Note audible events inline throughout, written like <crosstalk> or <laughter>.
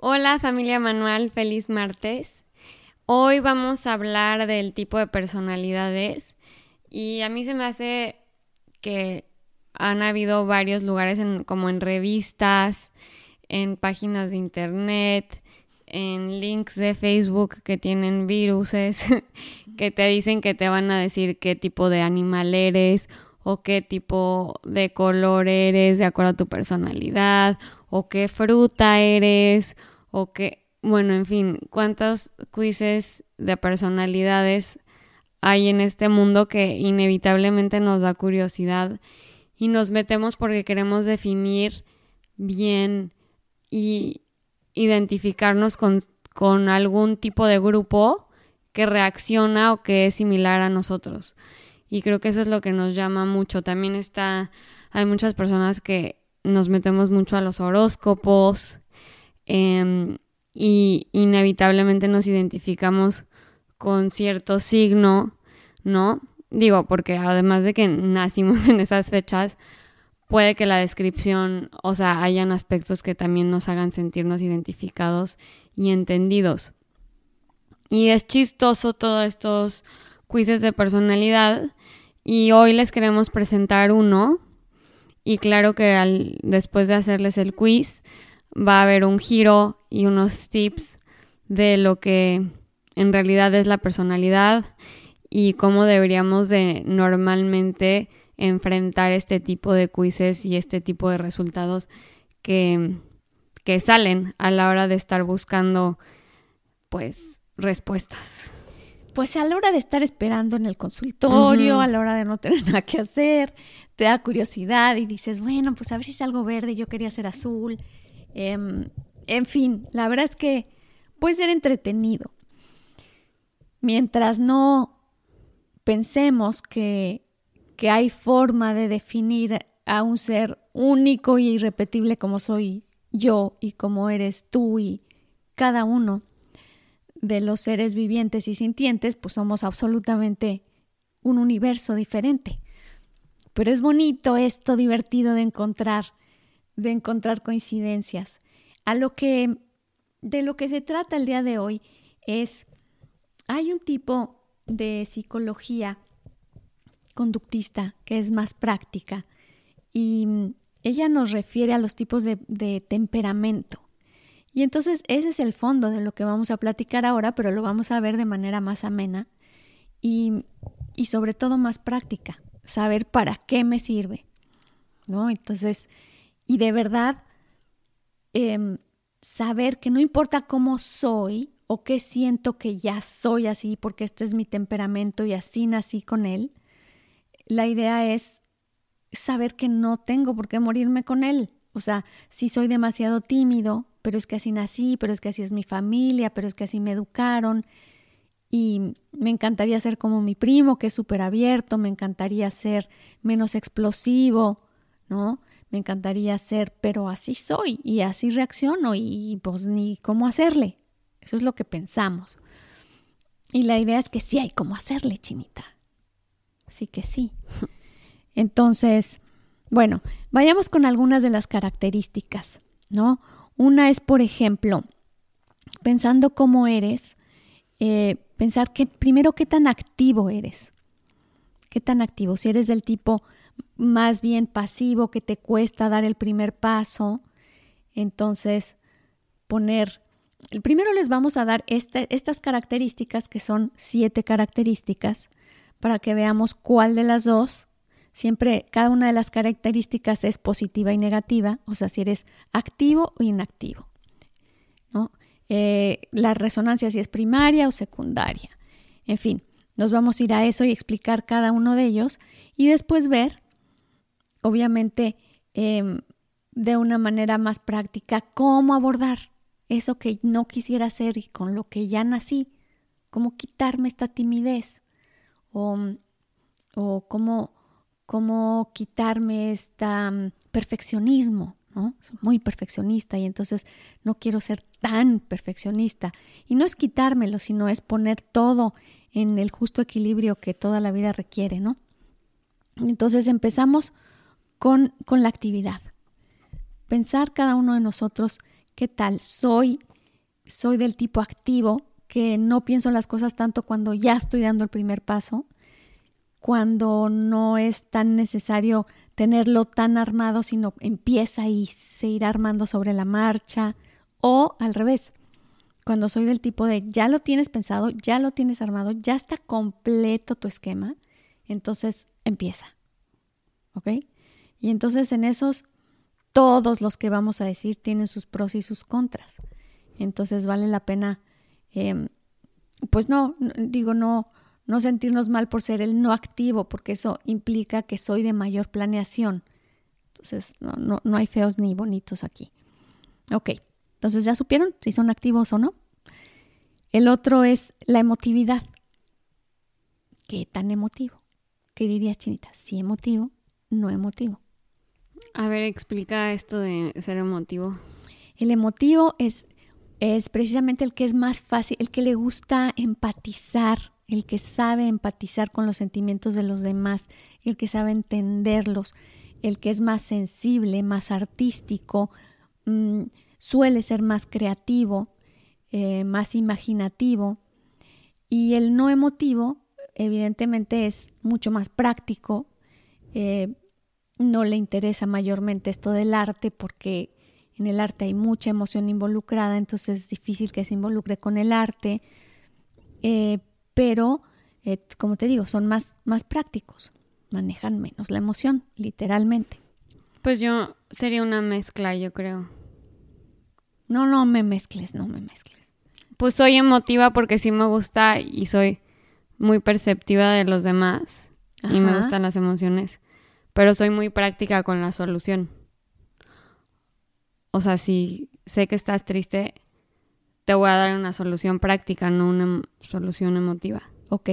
Hola familia Manual, feliz martes. Hoy vamos a hablar del tipo de personalidades y a mí se me hace que han habido varios lugares como en revistas, en páginas de internet, en links de Facebook que tienen viruses <laughs> que te dicen que te van a decir qué tipo de animal eres o qué tipo de color eres de acuerdo a tu personalidad o qué fruta eres o qué, bueno, en fin, cuántos quizzes de personalidades hay en este mundo que inevitablemente nos da curiosidad y nos metemos porque queremos definir bien y identificarnos con, con algún tipo de grupo que reacciona o que es similar a nosotros. Y creo que eso es lo que nos llama mucho. También está, hay muchas personas que nos metemos mucho a los horóscopos em, y inevitablemente nos identificamos con cierto signo, ¿no? Digo, porque además de que nacimos <laughs> en esas fechas, puede que la descripción, o sea, hayan aspectos que también nos hagan sentirnos identificados y entendidos. Y es chistoso todos estos quizzes de personalidad y hoy les queremos presentar uno y claro que al, después de hacerles el quiz va a haber un giro y unos tips de lo que en realidad es la personalidad y cómo deberíamos de normalmente enfrentar este tipo de quizzes y este tipo de resultados que, que salen a la hora de estar buscando pues respuestas. Pues a la hora de estar esperando en el consultorio, a la hora de no tener nada que hacer, te da curiosidad y dices, bueno, pues a ver si es algo verde, yo quería ser azul. Em, en fin, la verdad es que puede ser entretenido. Mientras no pensemos que, que hay forma de definir a un ser único y irrepetible como soy yo y como eres tú y cada uno, de los seres vivientes y sintientes, pues somos absolutamente un universo diferente. Pero es bonito esto divertido de encontrar, de encontrar coincidencias. A lo que de lo que se trata el día de hoy es hay un tipo de psicología conductista que es más práctica y ella nos refiere a los tipos de, temperamento. Y entonces ese es el fondo de lo que vamos a platicar ahora, pero lo vamos a ver de manera más amena y, y sobre todo más práctica, saber para qué me sirve, ¿no? Entonces, y de verdad, em, saber que no importa cómo soy o qué siento que ya soy así, porque esto es mi temperamento y así nací con él, la idea es saber que no tengo por qué morirme con él. O sea, si soy demasiado tímido, pero es que así nací, pero es que así es mi familia, pero es que así me educaron. Y me encantaría ser como mi primo, que es súper abierto, me encantaría ser menos explosivo, ¿no? Me encantaría ser, pero así soy y así reacciono y pues ni cómo hacerle. Eso es lo que pensamos. Y la idea es que sí hay cómo hacerle, chinita. Sí que sí. <laughs> Entonces, bueno, vayamos con algunas de las características, ¿no? Una es, por ejemplo, pensando cómo eres, eh, pensar que primero qué tan activo eres. ¿Qué tan activo? Si eres del tipo más bien pasivo, que te cuesta dar el primer paso, entonces poner... Primero les vamos a dar este, estas características, que son siete características, para que veamos cuál de las dos Siempre cada una de las características es positiva y negativa, o sea, si eres activo o inactivo. ¿no? Eh, la resonancia si es primaria o secundaria. En fin, nos vamos a ir a eso y explicar cada uno de ellos y después ver, obviamente, em, de una manera más práctica cómo abordar eso que no quisiera hacer y con lo que ya nací, cómo quitarme esta timidez o, o cómo, cómo quitarme este perfeccionismo, muy perfeccionista y entonces no quiero ser tan perfeccionista. Y no es quitármelo, sino es poner todo en el justo equilibrio que toda la vida requiere, ¿no? Entonces empezamos con, con la actividad pensar cada uno de nosotros qué tal soy, soy del tipo activo, que no pienso las cosas tanto cuando ya estoy dando el primer paso, cuando no es tan necesario tenerlo tan armado, sino empieza y se irá armando sobre la marcha, o al revés, cuando soy del tipo de ya lo tienes pensado, ya lo tienes armado, ya está completo tu esquema, entonces empieza. ¿Ok? Y entonces en esos todos los que vamos a decir tienen sus pros y sus contras. Entonces vale la pena, em, pues no, digo, no, no sentirnos mal por ser el no activo, porque eso implica que soy de mayor planeación. Entonces, no, no, no hay feos ni bonitos aquí. Ok, entonces ya supieron si son activos o no. El otro es la emotividad. ¿Qué tan emotivo? ¿Qué dirías, Chinita? Si emotivo, no emotivo. A ver, explica esto de ser emotivo. El emotivo es, es precisamente el que es más fácil, el que le gusta empatizar, el que sabe empatizar con los sentimientos de los demás, el que sabe entenderlos, el que es más sensible, más artístico, mm, suele ser más creativo, eh, más imaginativo. Y el no emotivo, evidentemente, es mucho más práctico, eh, no le interesa mayormente esto del arte porque en el arte hay mucha emoción involucrada, entonces es difícil que se involucre con el arte, eh, pero eh, como te digo, son más, más prácticos, manejan menos la emoción, literalmente. Pues yo sería una mezcla, yo creo. No, no me mezcles, no me mezcles. Pues soy emotiva porque sí me gusta y soy muy perceptiva de los demás y me gustan las emociones pero soy muy práctica con la solución. O sea, si sé que estás triste, te voy a dar una solución práctica, no una em, solución emotiva. Ok.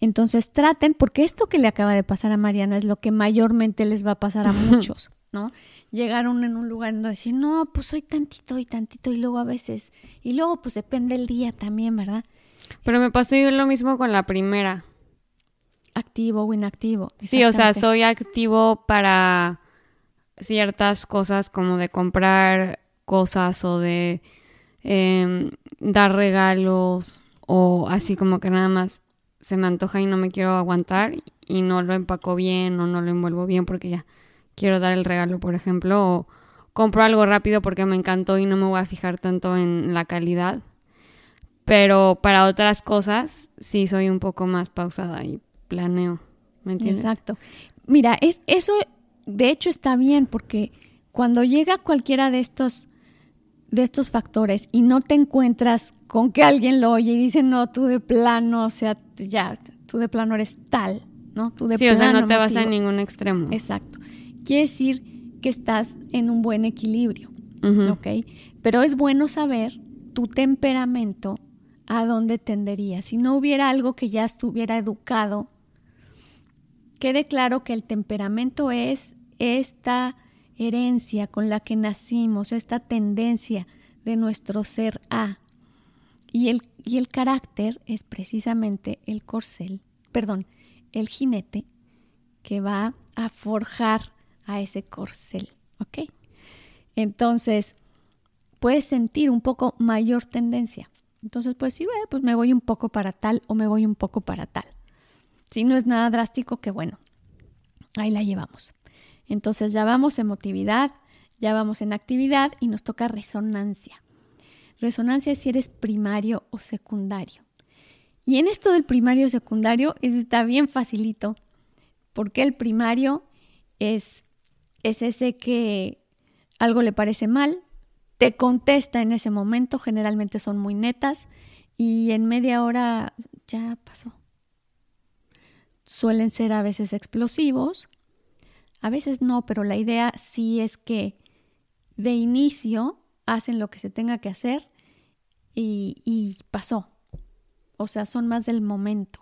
Entonces traten, porque esto que le acaba de pasar a Mariana es lo que mayormente les va a pasar a <laughs> muchos, ¿no? Llegaron en un lugar donde decir, no, pues soy tantito y tantito, y luego a veces, y luego pues depende el día también, ¿verdad? Pero me pasó lo mismo con la primera activo o inactivo. Sí, o sea, soy activo para ciertas cosas como de comprar cosas o de em, dar regalos o así como que nada más se me antoja y no me quiero aguantar y no lo empaco bien o no lo envuelvo bien porque ya quiero dar el regalo, por ejemplo, o compro algo rápido porque me encantó y no me voy a fijar tanto en la calidad. Pero para otras cosas sí soy un poco más pausada y planeo. ¿Me entiendes? Exacto. Mira, es, eso de hecho está bien porque cuando llega cualquiera de estos, de estos factores y no te encuentras con que alguien lo oye y dice, no, tú de plano, o sea, ya, tú de plano eres tal, ¿no? Tú de sí, o sea, no te vas a ningún extremo. Exacto. Quiere decir que estás en un buen equilibrio, ¿ok? Pero es bueno saber tu temperamento a dónde tendería. Si no hubiera algo que ya estuviera educado quede claro que el temperamento es esta herencia con la que nacimos, esta tendencia de nuestro ser A. Y el, y el carácter es precisamente el corcel, perdón, el jinete que va a forjar a ese corcel, ¿ok? Entonces, puedes sentir un poco mayor tendencia. Entonces, pues sí, pues me voy un poco para tal o me voy un poco para tal. Si no es nada drástico, que bueno, ahí la llevamos. Entonces ya vamos emotividad, ya vamos en actividad y nos toca resonancia. Resonancia es si eres primario o secundario. Y en esto del primario o secundario está bien facilito, porque el primario es, es ese que algo le parece mal, te contesta en ese momento, generalmente son muy netas, y en media hora ya pasó suelen ser a veces explosivos, a veces no, pero la idea sí es que de inicio hacen lo que se tenga que hacer y, pasó. O sea, son más del momento.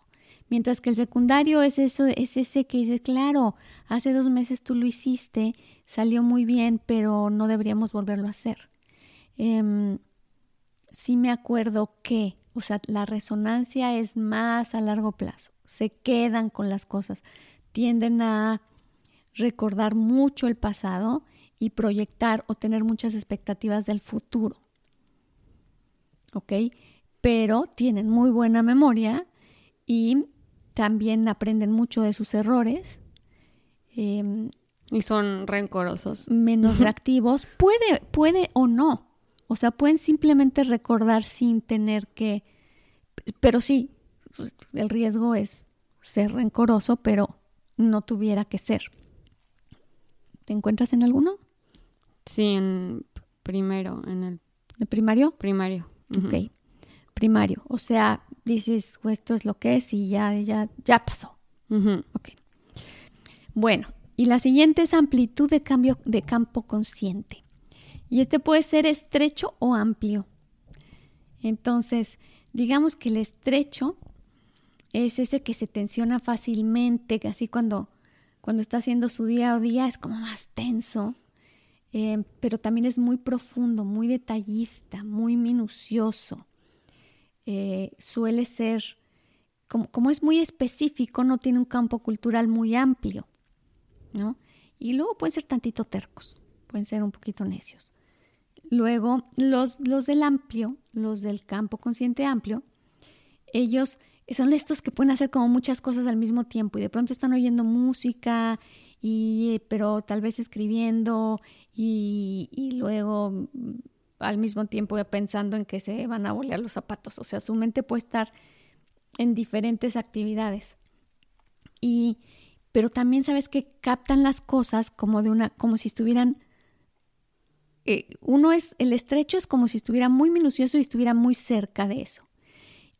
Mientras que el secundario es eso, es ese que dice, claro, hace dos meses tú lo hiciste, salió muy bien, pero no deberíamos volverlo a hacer. Eh, sí me acuerdo que, o sea, la resonancia es más a largo plazo, se quedan con las cosas, tienden a recordar mucho el pasado y proyectar o tener muchas expectativas del futuro. ¿Ok? Pero tienen muy buena memoria y también aprenden mucho de sus errores. Em, y son rencorosos. Menos <laughs> reactivos. Puede, puede o no. O sea, pueden simplemente recordar sin tener que... Pero sí, el riesgo es ser rencoroso, pero no tuviera que ser. ¿Te encuentras en alguno? Sí, en primero, en el... ¿De primario? Primario. Ok. Primario. O sea, dices, esto es lo que es y ya, ya, ya pasó. Ok. Bueno, y la siguiente es amplitud de cambio de campo consciente. Y este puede ser estrecho o amplio. Entonces, digamos que el estrecho es ese que se tensiona fácilmente, así cuando, cuando está haciendo su día o día es como más tenso, eh, pero también es muy profundo, muy detallista, muy minucioso. Eh, suele ser, como, como, es muy específico, no tiene un campo cultural muy amplio, ¿no? Y luego pueden ser tantito tercos, pueden ser un poquito necios. Luego, los, los del amplio, los del campo consciente amplio, ellos son estos que pueden hacer como muchas cosas al mismo tiempo y de pronto están oyendo música, y, pero tal vez escribiendo y, y luego mm, al mismo tiempo pensando en que se van a bolear los zapatos. O sea, su mente puede estar en diferentes actividades. Y, pero también sabes que captan las cosas como de una, como si estuvieran eh, uno es, el estrecho es como si estuviera muy minucioso y estuviera muy cerca de eso.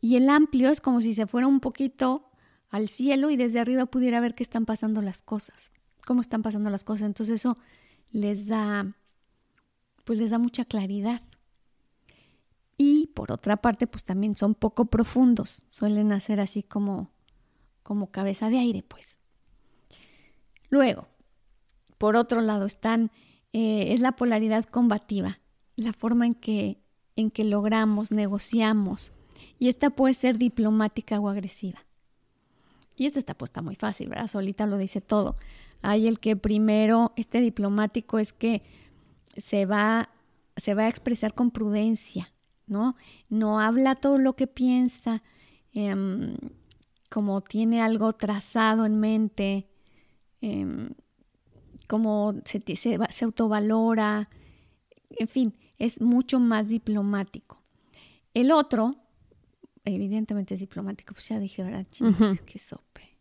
Y el amplio es como si se fuera un poquito al cielo y desde arriba pudiera ver qué están pasando las cosas, cómo están pasando las cosas. Entonces eso les da, pues les da mucha claridad. Y por otra parte, pues también son poco profundos, suelen hacer así como, como cabeza de aire, pues. Luego, por otro lado, están eh, es la polaridad combativa, la forma en que, en que logramos, negociamos. Y esta puede ser diplomática o agresiva. Y esta está puesta muy fácil, ¿verdad? Solita lo dice todo. Hay el que primero, este diplomático es que se va, se va a expresar con prudencia, ¿no? No habla todo lo que piensa, em, como tiene algo trazado en mente, em, cómo se, se, autovalora, en fin, es mucho más diplomático. El otro, evidentemente es diplomático, pues ya dije, ¿verdad? Qué sope.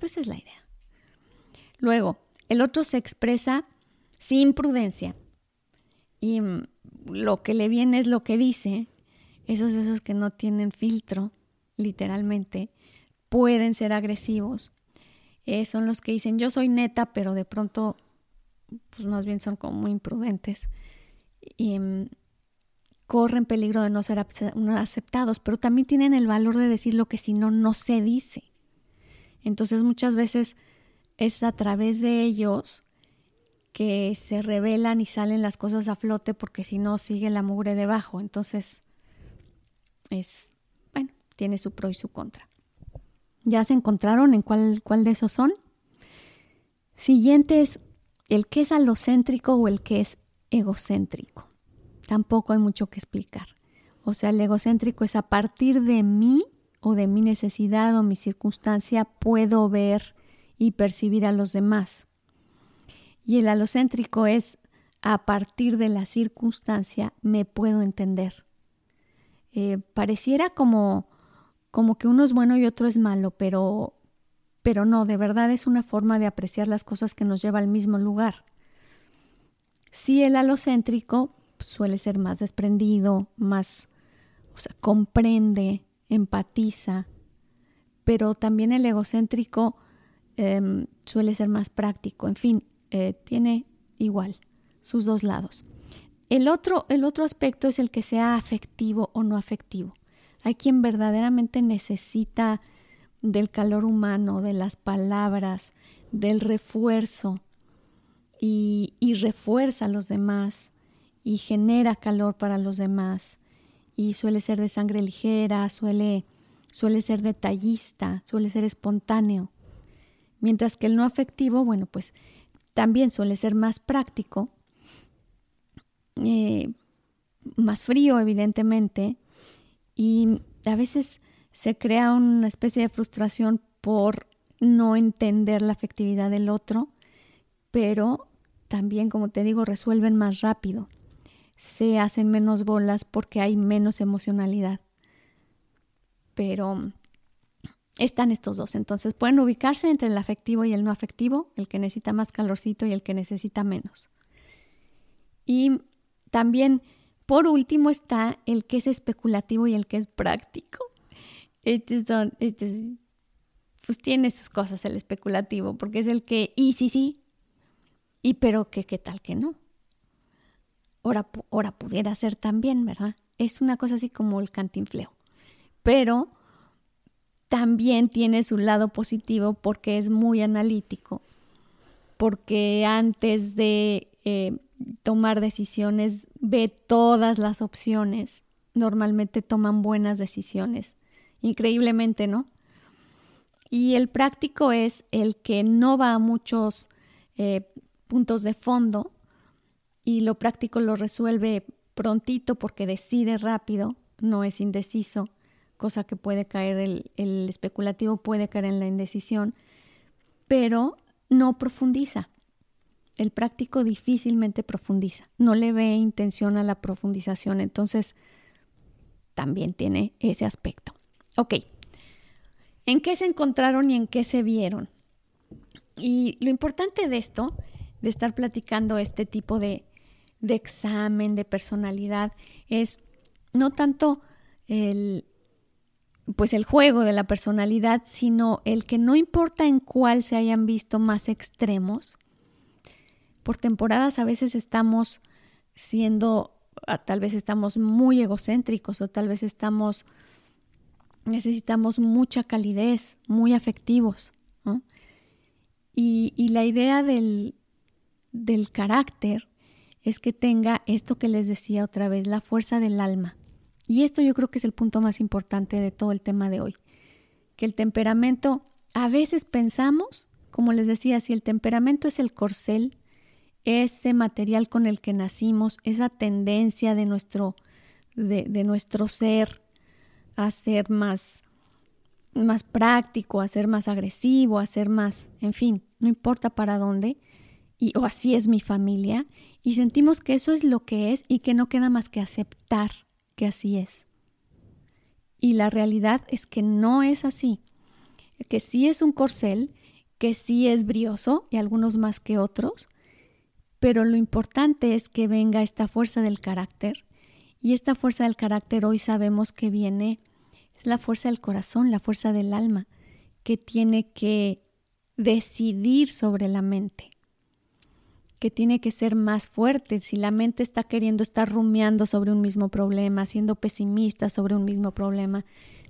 Pues es la idea. Luego, el otro se expresa sin prudencia. Y mm, lo que le viene es lo que dice. Esos, esos que no tienen filtro, literalmente, pueden ser agresivos eh, son los que dicen yo soy neta, pero de pronto, pues más bien son como muy imprudentes y mm, corren peligro de no ser aceptados, pero también tienen el valor de decir lo que si no, no se dice. Entonces muchas veces es a través de ellos que se revelan y salen las cosas a flote porque si no sigue la mugre debajo. Entonces es, bueno, tiene su pro y su contra. ¿Ya se encontraron en cuál, cuál de esos son? Siguiente es el que es alocéntrico o el que es egocéntrico. Tampoco hay mucho que explicar. O sea, el egocéntrico es a partir de mí o de mi necesidad o mi circunstancia puedo ver y percibir a los demás. Y el alocéntrico es a partir de la circunstancia me puedo entender. Eh, pareciera como como que uno es bueno y otro es malo, pero, pero no, de verdad es una forma de apreciar las cosas que nos lleva al mismo lugar. Si el alocéntrico suele ser más desprendido, más, o sea, comprende, empatiza, pero también el egocéntrico em, suele ser más práctico, en fin, eh, tiene igual sus dos lados. El otro, el otro aspecto es el que sea afectivo o no afectivo. Hay quien verdaderamente necesita del calor humano, de las palabras, del refuerzo y, y refuerza a los demás y genera calor para los demás y suele ser de sangre ligera, suele, suele ser detallista, suele ser espontáneo. Mientras que el no afectivo, bueno, pues también suele ser más práctico, eh, más frío, evidentemente, y a veces se crea una especie de frustración por no entender la afectividad del otro, pero también, como te digo, resuelven más rápido. Se hacen menos bolas porque hay menos emocionalidad. Pero están estos dos. Entonces pueden ubicarse entre el afectivo y el no afectivo, el que necesita más calorcito y el que necesita menos. Y también, por último, está el que es especulativo y el que es práctico. Este, este pues tiene sus cosas el especulativo, porque es el que, y sí, sí, y pero que qué tal que no. Ahora, pudiera ser también, ¿verdad? Es una cosa así como el cantinfleo. Pero también tiene su lado positivo porque es muy analítico, porque antes de eh, tomar decisiones ve todas las opciones, normalmente toman buenas decisiones, increíblemente, ¿no? Y el práctico es el que no va a muchos eh, puntos de fondo y lo práctico lo resuelve prontito porque decide rápido, no es indeciso cosa que puede caer, el, especulativo puede caer en la indecisión, pero no profundiza. El práctico difícilmente profundiza, no le ve intención a la profundización, entonces también tiene ese aspecto. Ok, ¿en qué se encontraron y en qué se vieron? Y lo importante de esto, de estar platicando este tipo de, de examen de personalidad, es no tanto el, pues el juego de la personalidad, sino el que no importa en cuál se hayan visto más extremos. Por temporadas a veces estamos siendo, ah, tal vez estamos muy egocéntricos o tal vez estamos, necesitamos mucha calidez, muy afectivos. Y, y, la idea del, del carácter es que tenga esto que les decía otra vez, la fuerza del alma. Y esto yo creo que es el punto más importante de todo el tema de hoy, que el temperamento, a veces pensamos, como les decía, si el temperamento es el corcel, ese material con el que nacimos, esa tendencia de nuestro, de, de nuestro ser a ser más, más práctico, a ser más agresivo, a ser más, en fin, no importa para dónde, y, o así es mi familia, y sentimos que eso es lo que es y que no queda más que aceptar que así es. Y la realidad es que no es así, que sí es un corcel, que sí es brioso y algunos más que otros, pero lo importante es que venga esta fuerza del carácter y esta fuerza del carácter hoy sabemos que viene, es la fuerza del corazón, la fuerza del alma, que tiene que decidir sobre la mente que tiene que ser más fuerte. Si la mente está queriendo estar rumiando sobre un mismo problema, siendo pesimista sobre un mismo problema,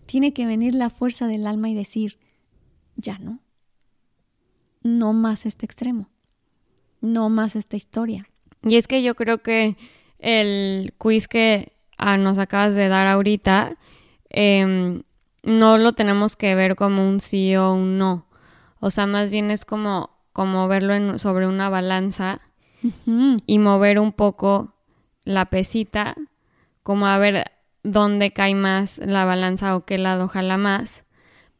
tiene que venir la fuerza del alma y decir, ya no, no más este extremo, no más esta historia. Y es que yo creo que el quiz que ah, nos acabas de dar ahorita, em, no lo tenemos que ver como un sí o un no. O sea, más bien es como como verlo sobre una balanza y mover un poco la pesita, como a ver dónde cae más la balanza o qué lado jala más,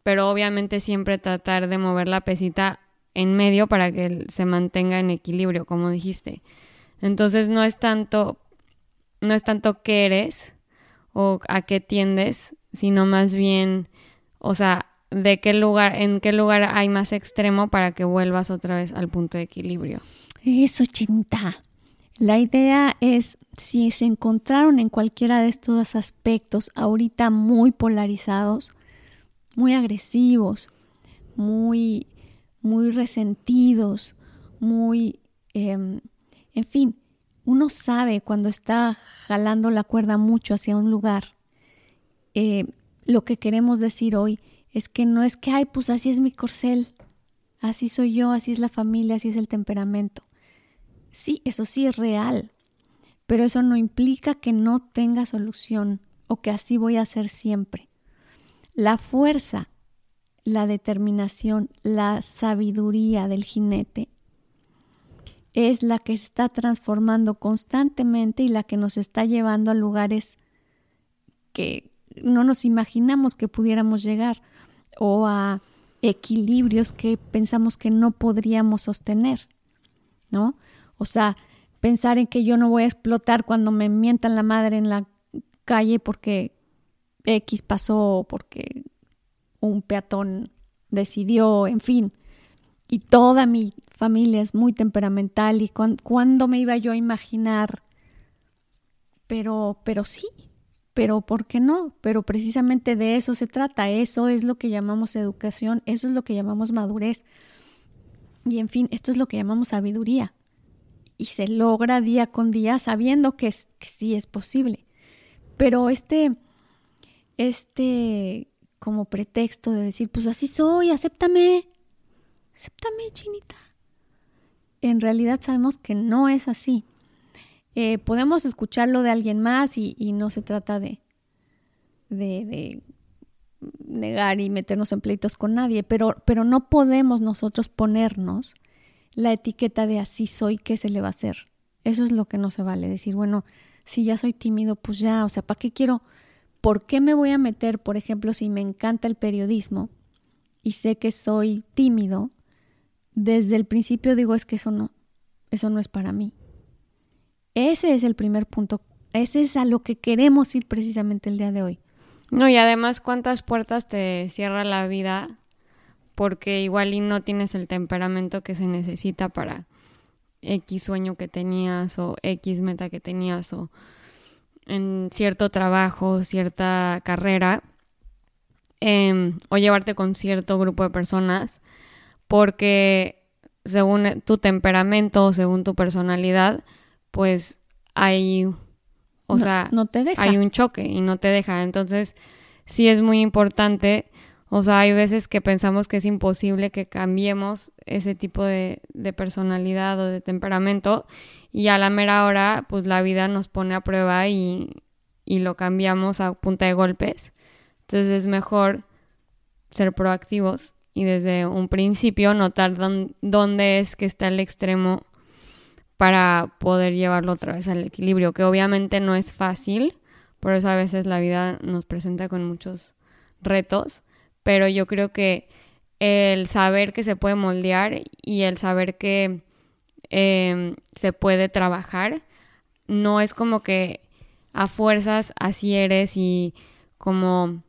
pero obviamente siempre tratar de mover la pesita en medio para que se mantenga en equilibrio, como dijiste. Entonces no es tanto no es tanto qué eres o a qué tiendes, sino más bien, o sea, de qué lugar, en qué lugar hay más extremo para que vuelvas otra vez al punto de equilibrio. Eso, chinta. La idea es, si se encontraron en cualquiera de estos aspectos ahorita muy polarizados, muy agresivos, muy, muy resentidos, muy, em, en fin, uno sabe cuando está jalando la cuerda mucho hacia un lugar. Eh, lo que queremos decir hoy es que no es que, ay, pues así es mi corcel, así soy yo, así es la familia, así es el temperamento. Sí, eso sí es real, pero eso no implica que no tenga solución o que así voy a ser siempre. La fuerza, la determinación, la sabiduría del jinete es la que se está transformando constantemente y la que nos está llevando a lugares que no nos imaginamos que pudiéramos llegar o a equilibrios que pensamos que no podríamos sostener, ¿no? O sea, pensar en que yo no voy a explotar cuando me mientan la madre en la calle porque X pasó, porque un peatón decidió, en fin. Y toda mi familia es muy temperamental y cuándo me iba yo a imaginar, pero, pero sí, pero ¿por qué no? Pero precisamente de eso se trata, eso es lo que llamamos educación, eso es lo que llamamos madurez. Y en fin, esto es lo que llamamos sabiduría. Y se logra día con día sabiendo que, es, que sí es posible. Pero este, este como pretexto de decir, pues así soy, acéptame, acéptame, chinita. En realidad sabemos que no es así. Eh, podemos escucharlo de alguien más y, no se trata de, de, negar y meternos en pleitos con nadie, pero, pero no podemos nosotros ponernos la etiqueta de así soy, ¿qué se le va a hacer? Eso es lo que no se vale. Decir, bueno, si ya soy tímido, pues ya, o sea, ¿para qué quiero? ¿Por qué me voy a meter, por ejemplo, si me encanta el periodismo y sé que soy tímido? Desde el principio digo, es que eso no, eso no es para mí. Ese es el primer punto. Ese es a lo que queremos ir precisamente el día de hoy. No, y además cuántas puertas te cierra la vida porque igual y no tienes el temperamento que se necesita para X sueño que tenías o X meta que tenías o en cierto trabajo, cierta carrera em, o llevarte con cierto grupo de personas porque según tu temperamento según tu personalidad, pues hay, o sea, no te deja. hay un choque y no te deja. Entonces, sí es muy importante, o sea, hay veces que pensamos que es imposible que cambiemos ese tipo de, de personalidad o de temperamento y a la mera hora, pues la vida nos pone a prueba y, y lo cambiamos a punta de golpes. Entonces es mejor ser proactivos y desde un principio notar dónde es que está el extremo para poder llevarlo otra vez al equilibrio, que obviamente no es fácil, por eso a veces la vida nos presenta con muchos retos, pero yo creo que el saber que se puede moldear y el saber que em, se puede trabajar, no es como que a fuerzas así eres y como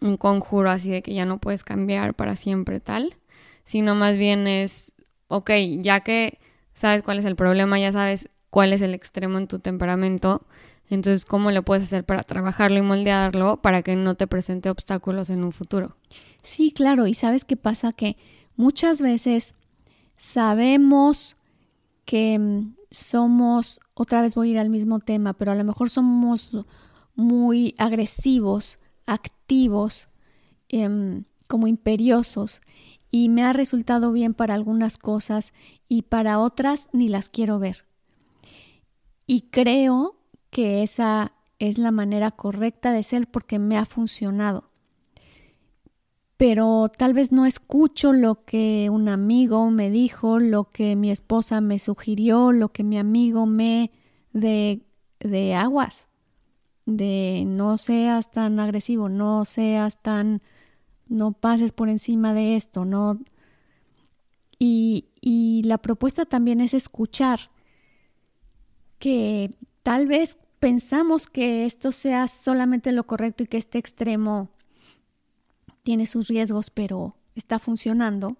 un conjuro así de que ya no puedes cambiar para siempre tal, sino más bien es, ok, ya que sabes cuál es el problema, ya sabes cuál es el extremo en tu temperamento. Entonces, ¿cómo lo puedes hacer para trabajarlo y moldearlo para que no te presente obstáculos en un futuro? Sí, claro. Y sabes qué pasa que muchas veces sabemos que mm, somos, otra vez voy a ir al mismo tema, pero a lo mejor somos muy agresivos, activos, em, como imperiosos y me ha resultado bien para algunas cosas y para otras ni las quiero ver. Y creo que esa es la manera correcta de ser porque me ha funcionado. Pero tal vez no escucho lo que un amigo me dijo, lo que mi esposa me sugirió, lo que mi amigo me de, de aguas, de no seas tan agresivo, no seas tan no pases por encima de esto, no. Y, y la propuesta también es escuchar que tal vez pensamos que esto sea solamente lo correcto y que este extremo tiene sus riesgos, pero está funcionando.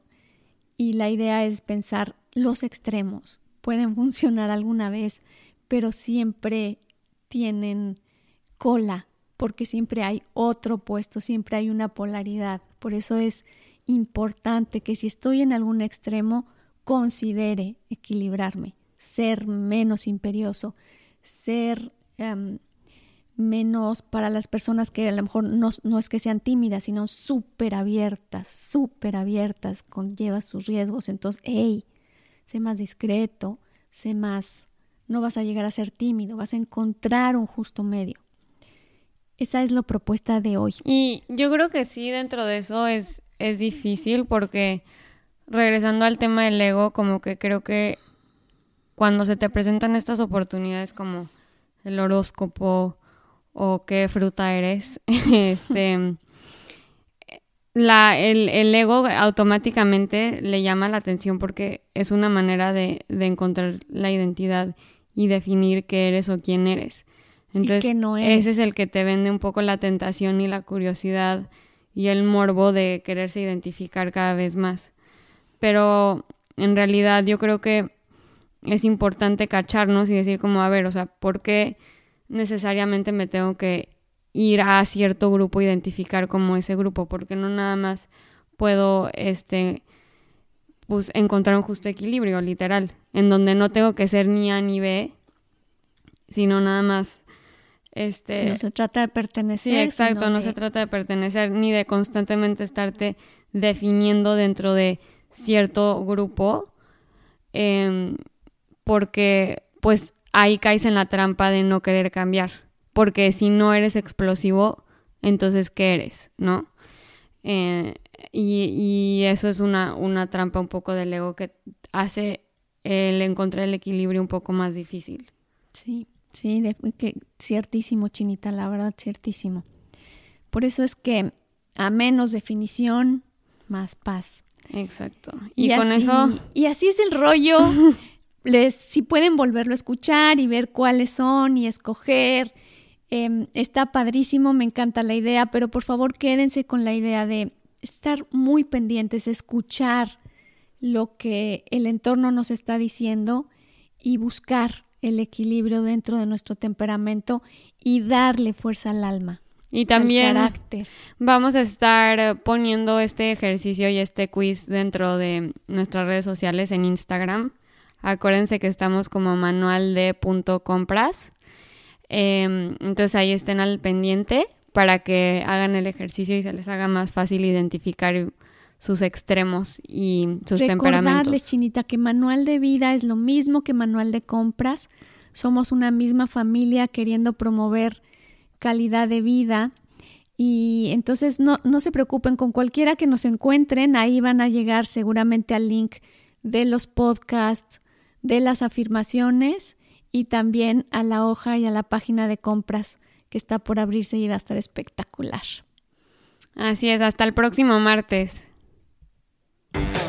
Y la idea es pensar los extremos. Pueden funcionar alguna vez, pero siempre tienen cola porque siempre hay otro puesto, siempre hay una polaridad. Por eso es importante que si estoy en algún extremo, considere equilibrarme, ser menos imperioso, ser em, menos para las personas que a lo mejor no, es que sean tímidas, sino súper abiertas, súper abiertas, conlleva sus riesgos. Entonces, hey, sé más discreto, sé más, no vas a llegar a ser tímido, vas a encontrar un justo medio. Esa es la propuesta de hoy. Y yo creo que sí, dentro de eso es, es difícil porque regresando al tema del ego, como que creo que cuando se te presentan estas oportunidades como el horóscopo o qué fruta eres, <laughs> este, la, el, el, ego automáticamente le llama la atención porque es una manera de, de encontrar la identidad y definir qué eres o quién eres. Entonces, ese es el que te vende un poco la tentación y la curiosidad y el morbo de quererse identificar cada vez más. Pero en realidad yo creo que es importante cacharnos y decir como, a ver, o sea, ¿por qué necesariamente me tengo que ir a cierto grupo, identificar como ese grupo? Porque no nada más puedo, este, pues encontrar un justo equilibrio, literal, en donde no tengo que ser ni A ni B, sino nada más este, no se trata de pertenecer. Sí, exacto, no se trata de pertenecer ni de constantemente estarte definiendo dentro de cierto grupo, em, porque pues ahí caes en la trampa de no querer cambiar, porque si no eres explosivo, entonces ¿qué eres? ¿No? Eh, y, y, eso es una, una trampa un poco del ego que hace el encontrar el equilibrio un poco más difícil. Sí. Sí, que, ciertísimo, Chinita, la verdad, ciertísimo. Por eso es que a menos definición, más paz. Exacto. Y, con eso. Y así es el rollo. <laughs> Les, si pueden volverlo a escuchar y ver cuáles son y escoger. Em, está padrísimo, me encanta la idea, pero por favor quédense con la idea de estar muy pendientes, escuchar lo que el entorno nos está diciendo y buscar el equilibrio dentro de nuestro temperamento y darle fuerza al alma. Y también vamos a estar poniendo este ejercicio y este quiz dentro de nuestras redes sociales en Instagram. Acuérdense que estamos como manual de punto compras. Em, entonces ahí estén al pendiente para que hagan el ejercicio y se les haga más fácil identificar sus extremos y sus temperamentos. Chinita, que manual de vida es lo mismo que manual de compras. Somos una misma familia queriendo promover calidad de vida. Y entonces no, no se preocupen, con cualquiera que nos encuentren, ahí van a llegar seguramente al link de los podcasts, de las afirmaciones y también a la hoja y a la página de compras que está por abrirse y va a estar espectacular. Así es, hasta el próximo martes. Yeah.